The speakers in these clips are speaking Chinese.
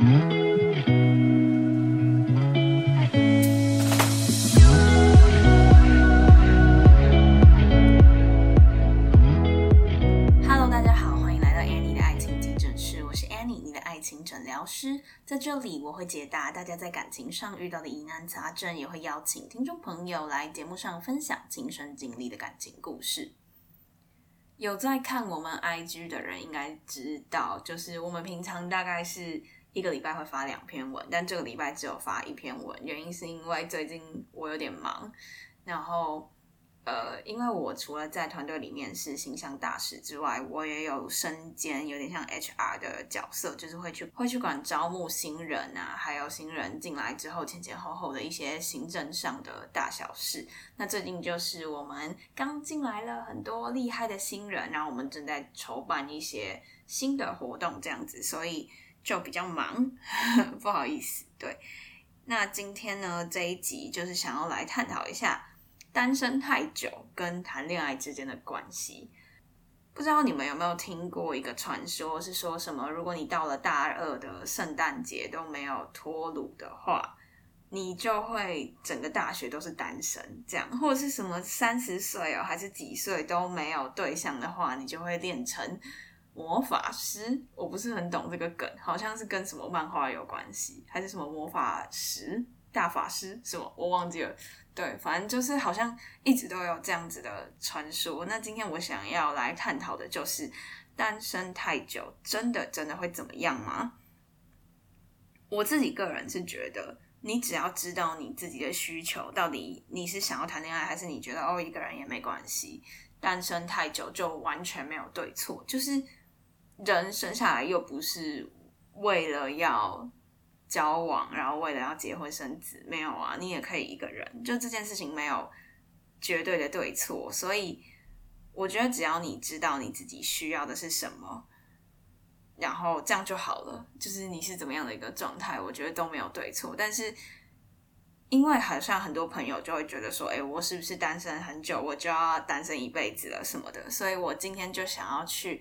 Hello，大家好，欢迎来到 Annie 的爱情急诊室，我是 Annie，你的爱情诊疗师。在这里，我会解答大家在感情上遇到的疑难杂症，也会邀请听众朋友来节目上分享亲身经历的感情故事。有在看我们 IG 的人应该知道，就是我们平常大概是一个礼拜会发两篇文，但这个礼拜只有发一篇文，原因是因为最近我有点忙，然后。呃，因为我除了在团队里面是形象大使之外，我也有身兼有点像 HR 的角色，就是会去会去管招募新人啊，还有新人进来之后前前后后的一些行政上的大小事。那最近就是我们刚进来了很多厉害的新人，然后我们正在筹办一些新的活动，这样子，所以就比较忙，不好意思。对，那今天呢这一集就是想要来探讨一下。单身太久跟谈恋爱之间的关系，不知道你们有没有听过一个传说，是说什么？如果你到了大二的圣诞节都没有脱乳的话，你就会整个大学都是单身，这样，或者是什么三十岁哦，还是几岁都没有对象的话，你就会练成魔法师。我不是很懂这个梗，好像是跟什么漫画有关系，还是什么魔法师、大法师什么，我忘记了。对，反正就是好像一直都有这样子的传说。那今天我想要来探讨的就是单身太久，真的真的会怎么样吗？我自己个人是觉得，你只要知道你自己的需求，到底你是想要谈恋爱，还是你觉得哦一个人也没关系，单身太久就完全没有对错。就是人生下来又不是为了要。交往，然后为了要结婚生子，没有啊，你也可以一个人。就这件事情没有绝对的对错，所以我觉得只要你知道你自己需要的是什么，然后这样就好了。就是你是怎么样的一个状态，我觉得都没有对错。但是因为好像很多朋友就会觉得说，哎，我是不是单身很久，我就要单身一辈子了什么的？所以我今天就想要去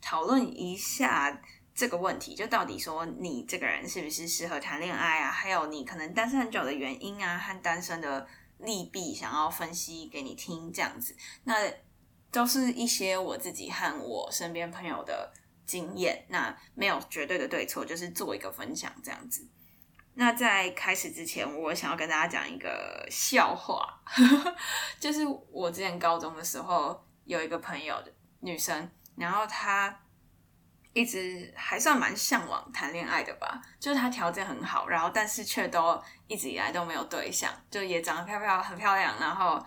讨论一下。这个问题就到底说你这个人是不是适合谈恋爱啊？还有你可能单身很久的原因啊，和单身的利弊，想要分析给你听，这样子，那都是一些我自己和我身边朋友的经验，那没有绝对的对错，就是做一个分享这样子。那在开始之前，我想要跟大家讲一个笑话，就是我之前高中的时候有一个朋友的女生，然后他。一直还算蛮向往谈恋爱的吧，就是他条件很好，然后但是却都一直以来都没有对象，就也长得漂漂很漂亮，然后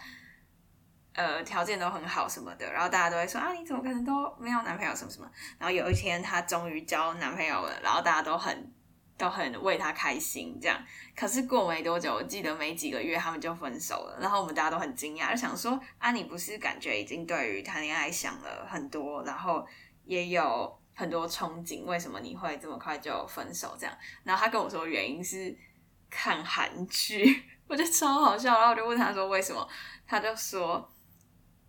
呃条件都很好什么的，然后大家都会说啊你怎么可能都没有男朋友什么什么，然后有一天她终于交男朋友了，然后大家都很都很为他开心这样，可是过没多久，我记得没几个月他们就分手了，然后我们大家都很惊讶，就想说啊你不是感觉已经对于谈恋爱想了很多，然后也有。很多憧憬，为什么你会这么快就分手？这样，然后他跟我说原因是看韩剧，我觉得超好笑。然后我就问他说为什么，他就说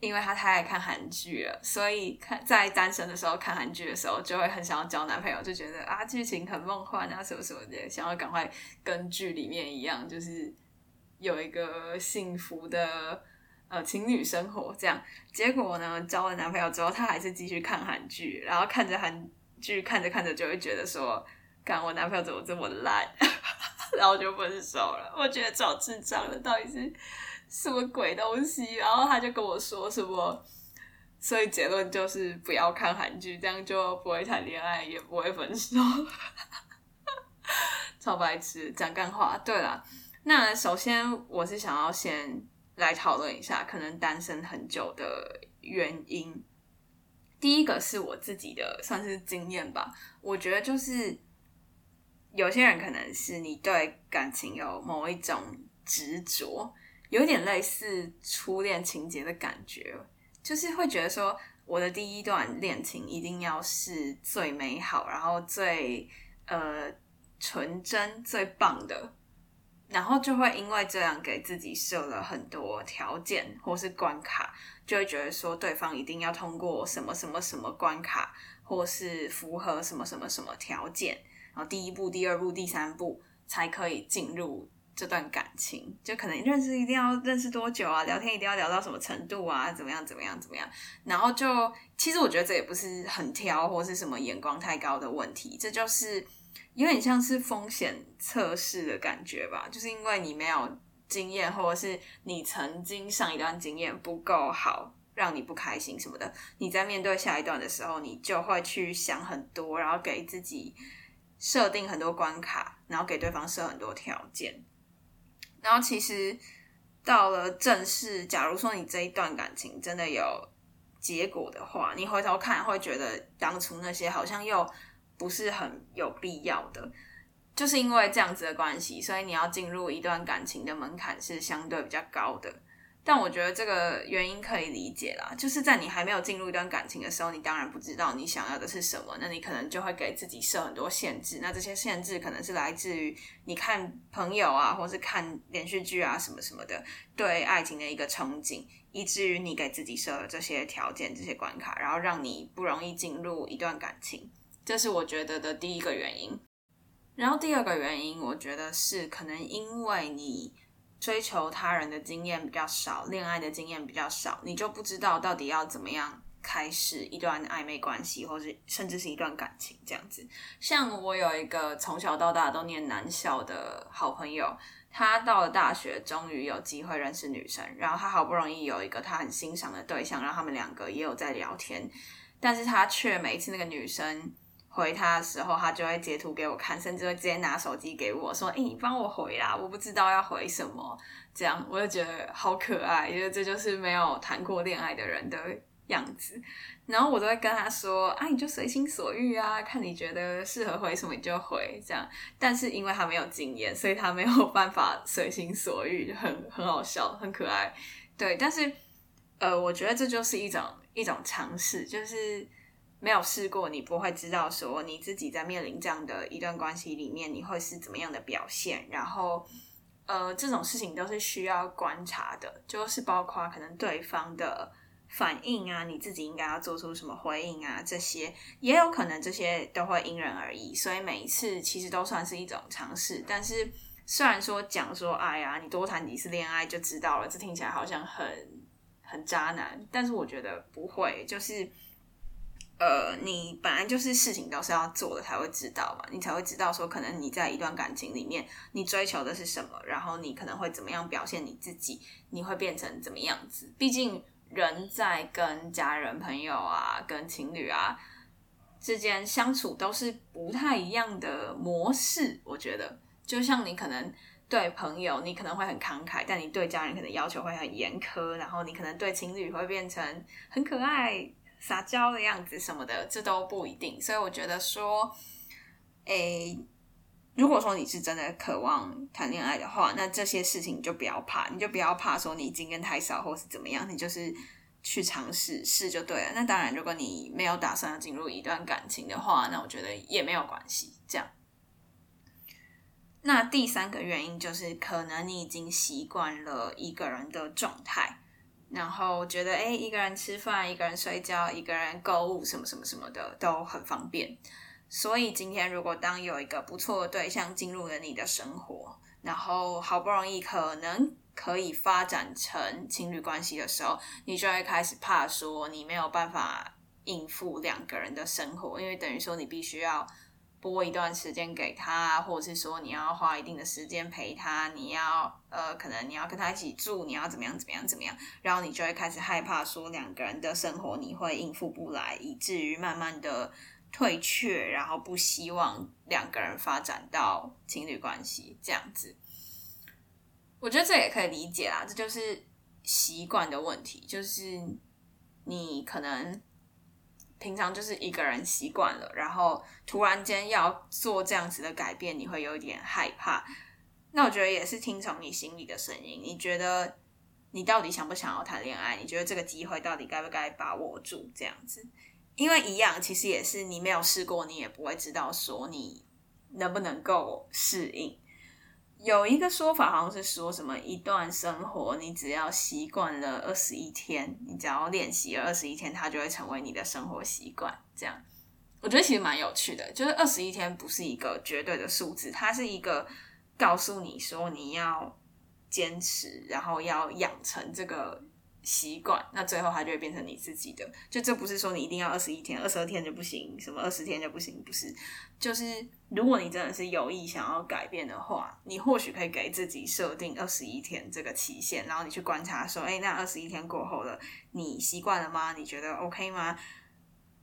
因为他太爱看韩剧了，所以看在单身的时候看韩剧的时候，就会很想要交男朋友，就觉得啊剧情很梦幻啊什么什么的，想要赶快跟剧里面一样，就是有一个幸福的。呃，情侣生活这样，结果呢，交了男朋友之后，他还是继续看韩剧，然后看着韩剧，看着看着就会觉得说，看我男朋友怎么这么烂，然后就分手了。我觉得找智障的到底是什么鬼东西？然后他就跟我说什么，所以结论就是不要看韩剧，这样就不会谈恋爱，也不会分手。超白痴，讲干话。对了，那首先我是想要先。来讨论一下可能单身很久的原因。第一个是我自己的算是经验吧，我觉得就是有些人可能是你对感情有某一种执着，有点类似初恋情节的感觉，就是会觉得说我的第一段恋情一定要是最美好，然后最呃纯真、最棒的。然后就会因为这样给自己设了很多条件或是关卡，就会觉得说对方一定要通过什么什么什么关卡，或是符合什么什么什么条件，然后第一步、第二步、第三步才可以进入这段感情。就可能认识一定要认识多久啊？聊天一定要聊到什么程度啊？怎么样？怎么样？怎么样？然后就其实我觉得这也不是很挑或是什么眼光太高的问题，这就是有点像是风险测试的感觉吧。就是因为你没有经验，或者是你曾经上一段经验不够好。让你不开心什么的，你在面对下一段的时候，你就会去想很多，然后给自己设定很多关卡，然后给对方设很多条件。然后其实到了正式，假如说你这一段感情真的有结果的话，你回头看会觉得当初那些好像又不是很有必要的，就是因为这样子的关系，所以你要进入一段感情的门槛是相对比较高的。但我觉得这个原因可以理解啦，就是在你还没有进入一段感情的时候，你当然不知道你想要的是什么，那你可能就会给自己设很多限制。那这些限制可能是来自于你看朋友啊，或是看连续剧啊什么什么的，对爱情的一个憧憬，以至于你给自己设了这些条件、这些关卡，然后让你不容易进入一段感情。这是我觉得的第一个原因。然后第二个原因，我觉得是可能因为你。追求他人的经验比较少，恋爱的经验比较少，你就不知道到底要怎么样开始一段暧昧关系，或者甚至是一段感情这样子。像我有一个从小到大都念男校的好朋友，他到了大学终于有机会认识女生，然后他好不容易有一个他很欣赏的对象，然后他们两个也有在聊天，但是他却每一次那个女生。回他的时候，他就会截图给我看，甚至会直接拿手机给我说：“哎，你帮我回啦，我不知道要回什么。”这样我就觉得好可爱，因为这就是没有谈过恋爱的人的样子。然后我都会跟他说：“啊，你就随心所欲啊，看你觉得适合回什么你就回。”这样，但是因为他没有经验，所以他没有办法随心所欲，就很很好笑，很可爱。对，但是呃，我觉得这就是一种一种尝试，就是。没有试过，你不会知道说你自己在面临这样的一段关系里面，你会是怎么样的表现。然后，呃，这种事情都是需要观察的，就是包括可能对方的反应啊，你自己应该要做出什么回应啊，这些也有可能这些都会因人而异。所以每一次其实都算是一种尝试。但是虽然说讲说，哎呀，你多谈几次恋爱就知道了，这听起来好像很很渣男，但是我觉得不会，就是。呃，你本来就是事情都是要做的才会知道嘛，你才会知道说，可能你在一段感情里面，你追求的是什么，然后你可能会怎么样表现你自己，你会变成怎么样子。毕竟人在跟家人、朋友啊、跟情侣啊之间相处都是不太一样的模式。我觉得，就像你可能对朋友，你可能会很慷慨，但你对家人可能要求会很严苛，然后你可能对情侣会变成很可爱。撒娇的样子什么的，这都不一定。所以我觉得说，诶，如果说你是真的渴望谈恋爱的话，那这些事情你就不要怕，你就不要怕说你经验太少或是怎么样，你就是去尝试试就对了。那当然，如果你没有打算要进入一段感情的话，那我觉得也没有关系。这样，那第三个原因就是，可能你已经习惯了一个人的状态。然后觉得，哎，一个人吃饭，一个人睡觉，一个人购物，什么什么什么的都很方便。所以今天如果当有一个不错的对象进入了你的生活，然后好不容易可能可以发展成情侣关系的时候，你就会开始怕说你没有办法应付两个人的生活，因为等于说你必须要。拨一段时间给他，或者是说你要花一定的时间陪他，你要呃，可能你要跟他一起住，你要怎么样怎么样怎么样，然后你就会开始害怕说两个人的生活你会应付不来，以至于慢慢的退却，然后不希望两个人发展到情侣关系这样子。我觉得这也可以理解啦，这就是习惯的问题，就是你可能。平常就是一个人习惯了，然后突然间要做这样子的改变，你会有点害怕。那我觉得也是听从你心里的声音，你觉得你到底想不想要谈恋爱？你觉得这个机会到底该不该把握住？这样子，因为一样，其实也是你没有试过，你也不会知道说你能不能够适应。有一个说法，好像是说什么一段生活，你只要习惯了二十一天，你只要练习了二十一天，它就会成为你的生活习惯。这样，我觉得其实蛮有趣的，就是二十一天不是一个绝对的数字，它是一个告诉你说你要坚持，然后要养成这个习惯，那最后它就会变成你自己的。就这不是说你一定要二十一天、二十二天就不行，什么二十天就不行，不是。就是如果你真的是有意想要改变的话，你或许可以给自己设定二十一天这个期限，然后你去观察说，哎，那二十一天过后了，你习惯了吗？你觉得 OK 吗？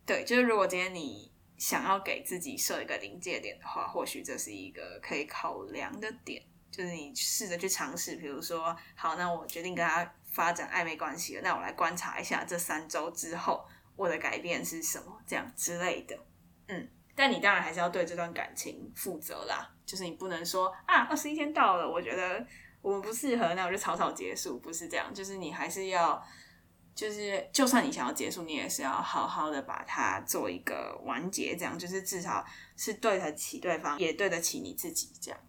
对，就是如果今天你想要给自己设一个临界点的话，或许这是一个可以考量的点。就是你试着去尝试，比如说，好，那我决定跟他发展暧昧关系了，那我来观察一下这三周之后我的改变是什么，这样之类的。嗯，但你当然还是要对这段感情负责啦。就是你不能说啊，二十一天到了，我觉得我们不适合，那我就草草结束，不是这样。就是你还是要。就是，就算你想要结束，你也是要好好的把它做一个完结，这样就是至少是对得起对方，也对得起你自己。这样，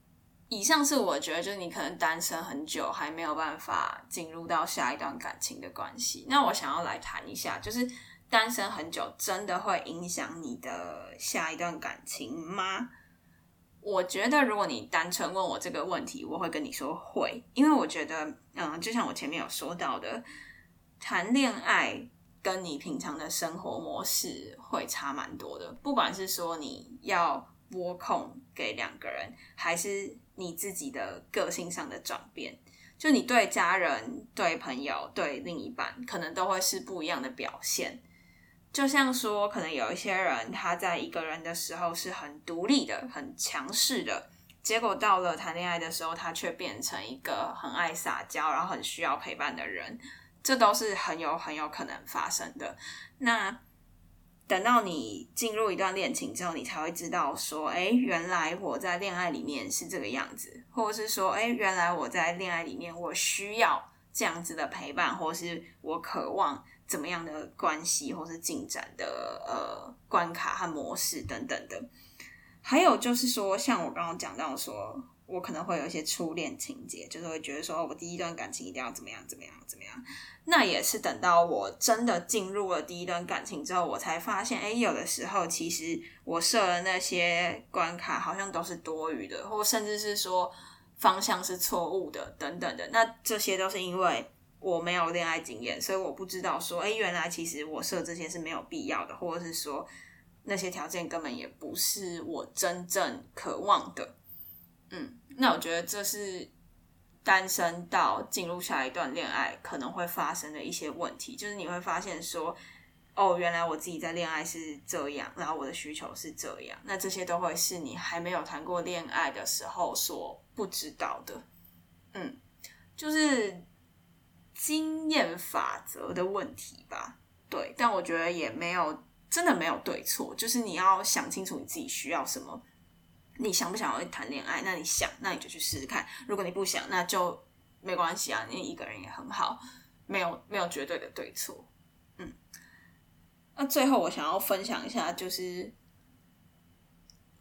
以上是我觉得，就是你可能单身很久，还没有办法进入到下一段感情的关系。那我想要来谈一下，就是单身很久真的会影响你的下一段感情吗？我觉得，如果你单纯问我这个问题，我会跟你说会，因为我觉得，嗯，就像我前面有说到的。谈恋爱跟你平常的生活模式会差蛮多的，不管是说你要拨控给两个人，还是你自己的个性上的转变，就你对家人、对朋友、对另一半，可能都会是不一样的表现。就像说，可能有一些人他在一个人的时候是很独立的、很强势的，结果到了谈恋爱的时候，他却变成一个很爱撒娇，然后很需要陪伴的人。这都是很有很有可能发生的。那等到你进入一段恋情之后，你才会知道说，哎，原来我在恋爱里面是这个样子，或者是说，哎，原来我在恋爱里面我需要这样子的陪伴，或是我渴望怎么样的关系，或是进展的呃关卡和模式等等的。还有就是说，像我刚刚讲到说。我可能会有一些初恋情节，就是会觉得说，我第一段感情一定要怎么样怎么样怎么样。那也是等到我真的进入了第一段感情之后，我才发现，哎，有的时候其实我设的那些关卡好像都是多余的，或甚至是说方向是错误的等等的。那这些都是因为我没有恋爱经验，所以我不知道说，哎，原来其实我设这些是没有必要的，或者是说那些条件根本也不是我真正渴望的。嗯。那我觉得这是单身到进入下一段恋爱可能会发生的一些问题，就是你会发现说，哦，原来我自己在恋爱是这样，然后我的需求是这样，那这些都会是你还没有谈过恋爱的时候所不知道的。嗯，就是经验法则的问题吧。对，但我觉得也没有真的没有对错，就是你要想清楚你自己需要什么。你想不想要谈恋爱？那你想，那你就去试试看。如果你不想，那就没关系啊，你一个人也很好，没有没有绝对的对错。嗯，那最后我想要分享一下，就是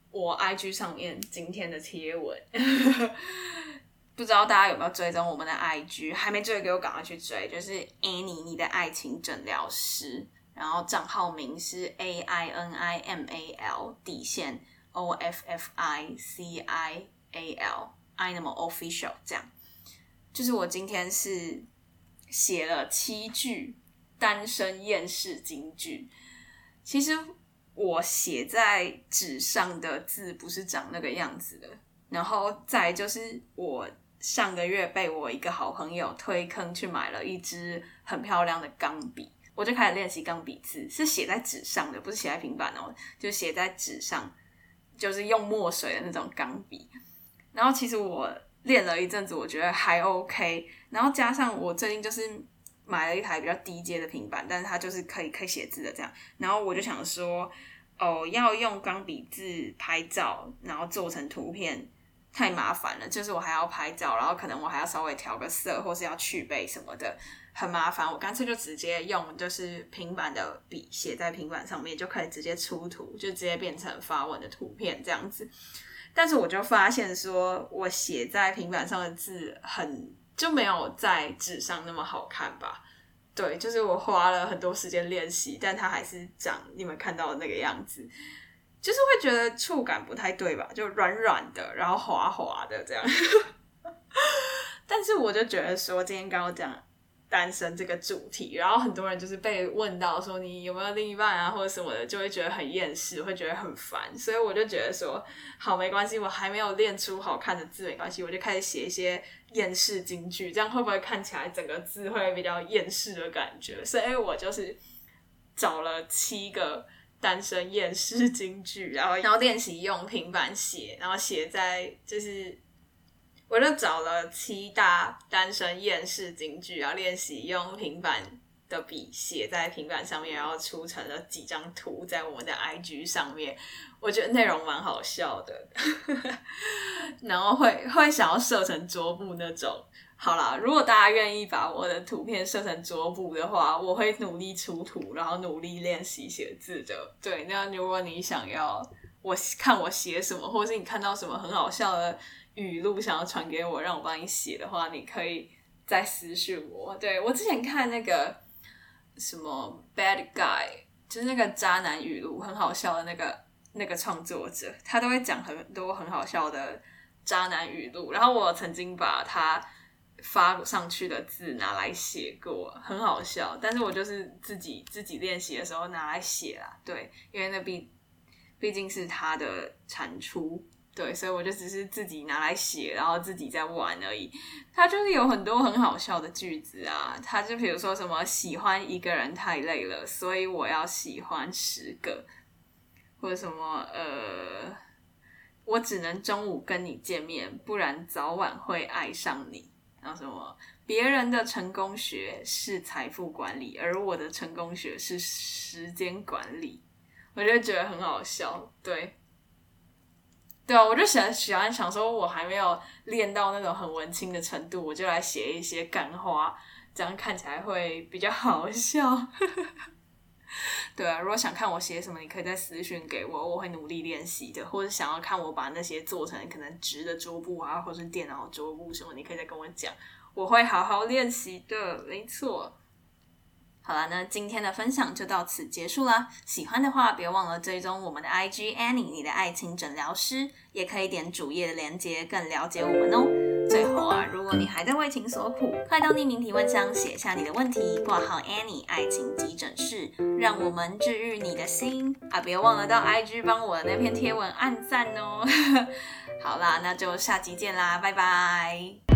我 IG 上面今天的贴文，不知道大家有没有追踪我们的 IG？还没追，给我赶快去追。就是 Annie，你的爱情诊疗师，然后账号名是 A I N I M A L 底线。O F F I C I A L I 那么 official 这样，就是我今天是写了七句单身厌世金句。其实我写在纸上的字不是长那个样子的。然后再就是我上个月被我一个好朋友推坑去买了一支很漂亮的钢笔，我就开始练习钢笔字，是写在纸上的，不是写在平板哦，就写在纸上。就是用墨水的那种钢笔，然后其实我练了一阵子，我觉得还 OK。然后加上我最近就是买了一台比较低阶的平板，但是它就是可以可以写字的这样。然后我就想说，哦，要用钢笔字拍照，然后做成图片太麻烦了，就是我还要拍照，然后可能我还要稍微调个色，或是要去背什么的。很麻烦，我干脆就直接用就是平板的笔写在平板上面，就可以直接出图，就直接变成发文的图片这样子。但是我就发现说，我写在平板上的字很就没有在纸上那么好看吧？对，就是我花了很多时间练习，但它还是长你们看到的那个样子。就是会觉得触感不太对吧？就软软的，然后滑滑的这样。但是我就觉得说，今天刚刚讲单身这个主题，然后很多人就是被问到说你有没有另一半啊，或者什么的，就会觉得很厌世，会觉得很烦。所以我就觉得说，好没关系，我还没有练出好看的字没关系，我就开始写一些厌世金句，这样会不会看起来整个字会比较厌世的感觉？所以我就是找了七个单身厌世金句，然后然后练习用平板写，然后写在就是。我就找了七大单身厌世金句，然后练习用平板的笔写在平板上面，然后出成了几张图在我们的 IG 上面。我觉得内容蛮好笑的，然后会会想要设成桌布那种。好啦，如果大家愿意把我的图片设成桌布的话，我会努力出图，然后努力练习写字的。对，那如果你想要我看我写什么，或是你看到什么很好笑的。语录想要传给我，让我帮你写的话，你可以再私信我。对我之前看那个什么 Bad Guy，就是那个渣男语录，很好笑的那个那个创作者，他都会讲很多很好笑的渣男语录。然后我曾经把他发上去的字拿来写过，很好笑。但是我就是自己自己练习的时候拿来写啦，对，因为那毕毕竟是他的产出。对，所以我就只是自己拿来写，然后自己在玩而已。他就是有很多很好笑的句子啊，他就比如说什么喜欢一个人太累了，所以我要喜欢十个，或者什么呃，我只能中午跟你见面，不然早晚会爱上你。然后什么别人的成功学是财富管理，而我的成功学是时间管理，我就觉得很好笑，对。对啊，我就喜欢喜欢想说，我还没有练到那种很文青的程度，我就来写一些干花，这样看起来会比较好笑。对啊，如果想看我写什么，你可以在私讯给我，我会努力练习的。或者想要看我把那些做成可能直的桌布啊，或是电脑桌布什么，你可以再跟我讲，我会好好练习的。没错。好了，那今天的分享就到此结束啦。喜欢的话，别忘了追踪我们的 IG Annie，你的爱情诊疗师，也可以点主页的链接，更了解我们哦。最后啊，如果你还在为情所苦，快到匿名提问箱写下你的问题，挂号 Annie 爱情急诊室，让我们治愈你的心啊！别忘了到 IG 帮我的那篇贴文按赞哦。好啦，那就下集见啦，拜拜。